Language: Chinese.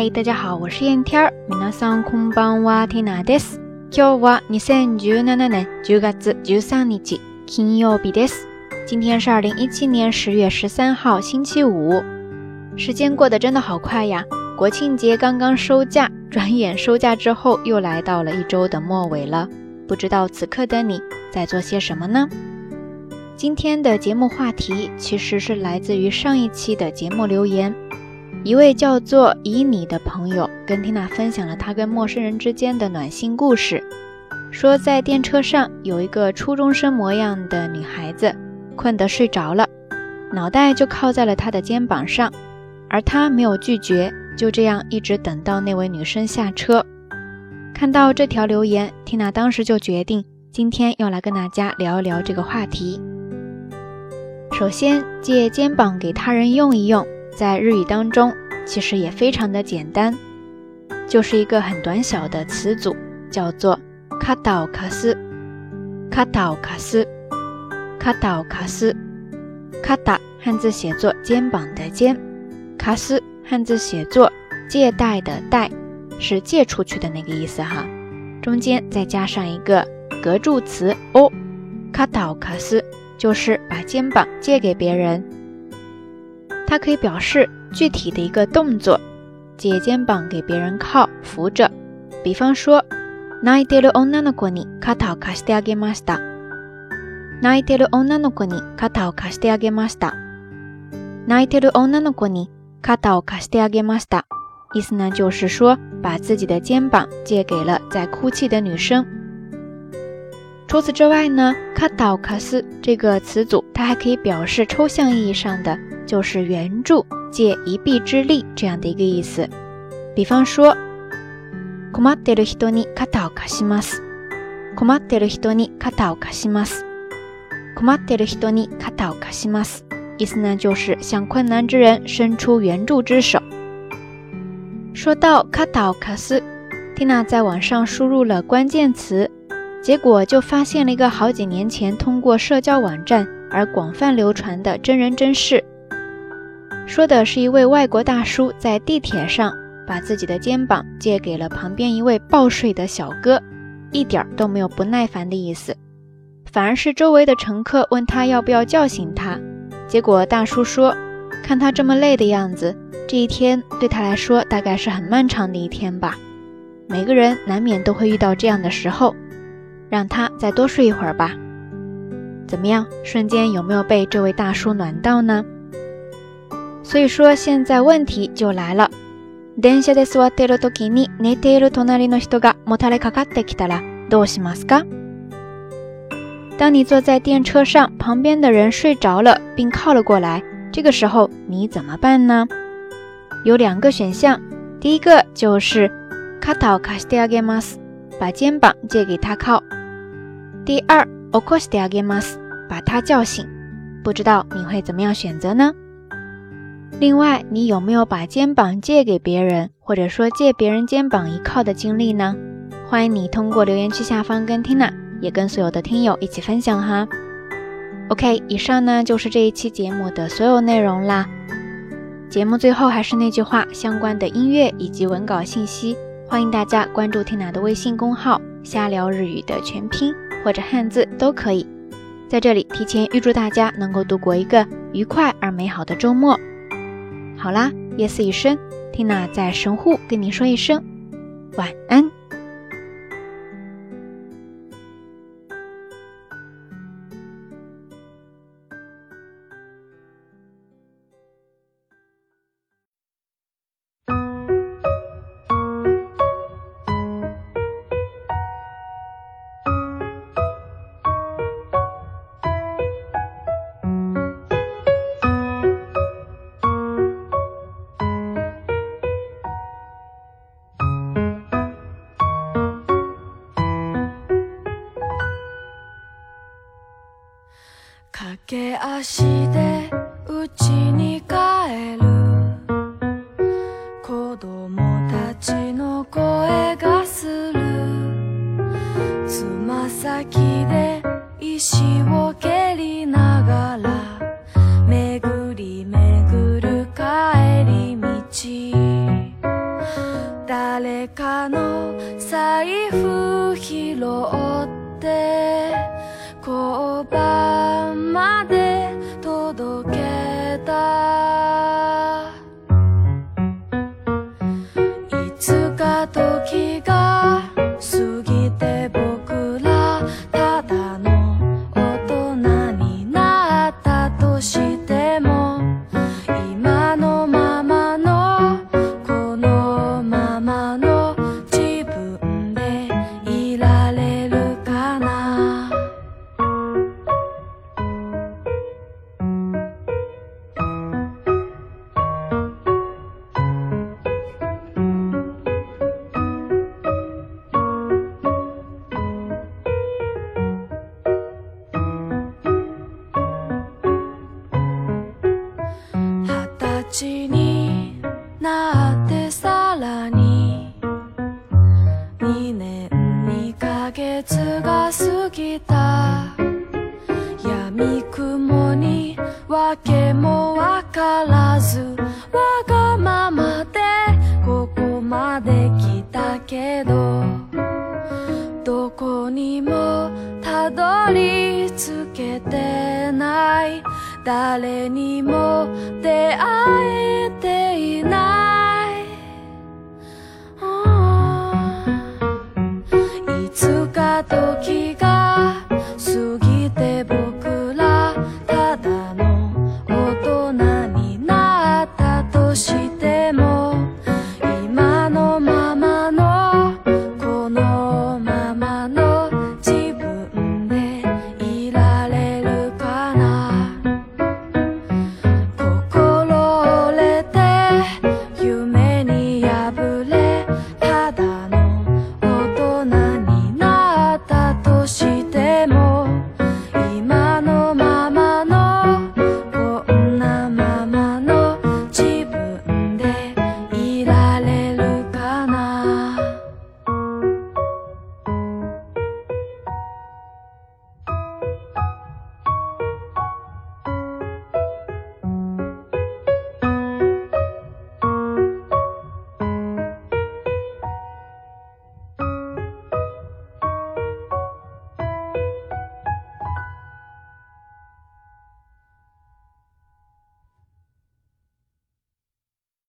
嗨，大家好，我是燕天儿。皆さんこんばんは、ティナです。今日は二千十七年十月十三日、金曜日です。今天是二零一七年十月十三号星期五。时间过得真的好快呀！国庆节刚刚收假，转眼收假之后又来到了一周的末尾了。不知道此刻的你在做些什么呢？今天的节目话题其实是来自于上一期的节目留言。一位叫做以你的朋友跟缇娜分享了他跟陌生人之间的暖心故事，说在电车上有一个初中生模样的女孩子困得睡着了，脑袋就靠在了他的肩膀上，而他没有拒绝，就这样一直等到那位女生下车。看到这条留言，缇娜当时就决定今天要来跟大家聊一聊这个话题。首先，借肩膀给他人用一用。在日语当中，其实也非常的简单，就是一个很短小的词组，叫做卡岛卡斯，卡岛卡斯，卡岛卡斯，卡岛汉字写作肩膀的肩，卡斯汉字写作借贷的贷，是借出去的那个意思哈，中间再加上一个隔助词哦，卡岛卡斯就是把肩膀借给别人。它可以表示具体的一个动作，借肩膀给别人靠、扶着。比方说，泣いてる女の子に肩を貸してあげました。泣いてる女の子に肩を貸してあげました。泣いてる女の子に肩を貸してあげました。意思呢，就是说把自己的肩膀借给了在哭泣的女生。除此之外呢，卡タ卡斯这个词组，它还可以表示抽象意义上的，就是援助、借一臂之力这样的一个意思。比方说，困ってる人に肩を貸します。困ってる人に肩を貸します。困ってる人にカタオカます。意思呢，就是向困难之人伸出援助之手。说到卡タ卡斯，蒂娜在网上输入了关键词。结果就发现了一个好几年前通过社交网站而广泛流传的真人真事，说的是一位外国大叔在地铁上把自己的肩膀借给了旁边一位抱睡的小哥，一点儿都没有不耐烦的意思，反而是周围的乘客问他要不要叫醒他，结果大叔说，看他这么累的样子，这一天对他来说大概是很漫长的一天吧。每个人难免都会遇到这样的时候。让他再多睡一会儿吧。怎么样，瞬间有没有被这位大叔暖到呢？所以说，现在问题就来了：，电车で座っているときに寝ている隣の人がもたれかかってきたらどうしますか？当你坐在电车上，旁边的人睡着了并靠了过来，这个时候你怎么办呢？有两个选项，第一个就是カタをかしだけます。把肩膀借给他靠。第二，ocosteagamas 把他叫醒。不知道你会怎么样选择呢？另外，你有没有把肩膀借给别人，或者说借别人肩膀依靠的经历呢？欢迎你通过留言区下方跟 Tina，也跟所有的听友一起分享哈。OK，以上呢就是这一期节目的所有内容啦。节目最后还是那句话，相关的音乐以及文稿信息。欢迎大家关注缇娜的微信公号“瞎聊日语”的全拼或者汉字都可以。在这里提前预祝大家能够度过一个愉快而美好的周末。好啦，夜色已深缇娜在神户跟您说一声晚安。駆け足で家に帰る子供たちの声がするつま先で石を蹴りながら巡り巡る帰り道誰かの財布拾って2年2ヶ月が過ぎた闇雲にわけもわからずわがままでここまで来たけどどこにもたどり着けてない誰にも出会え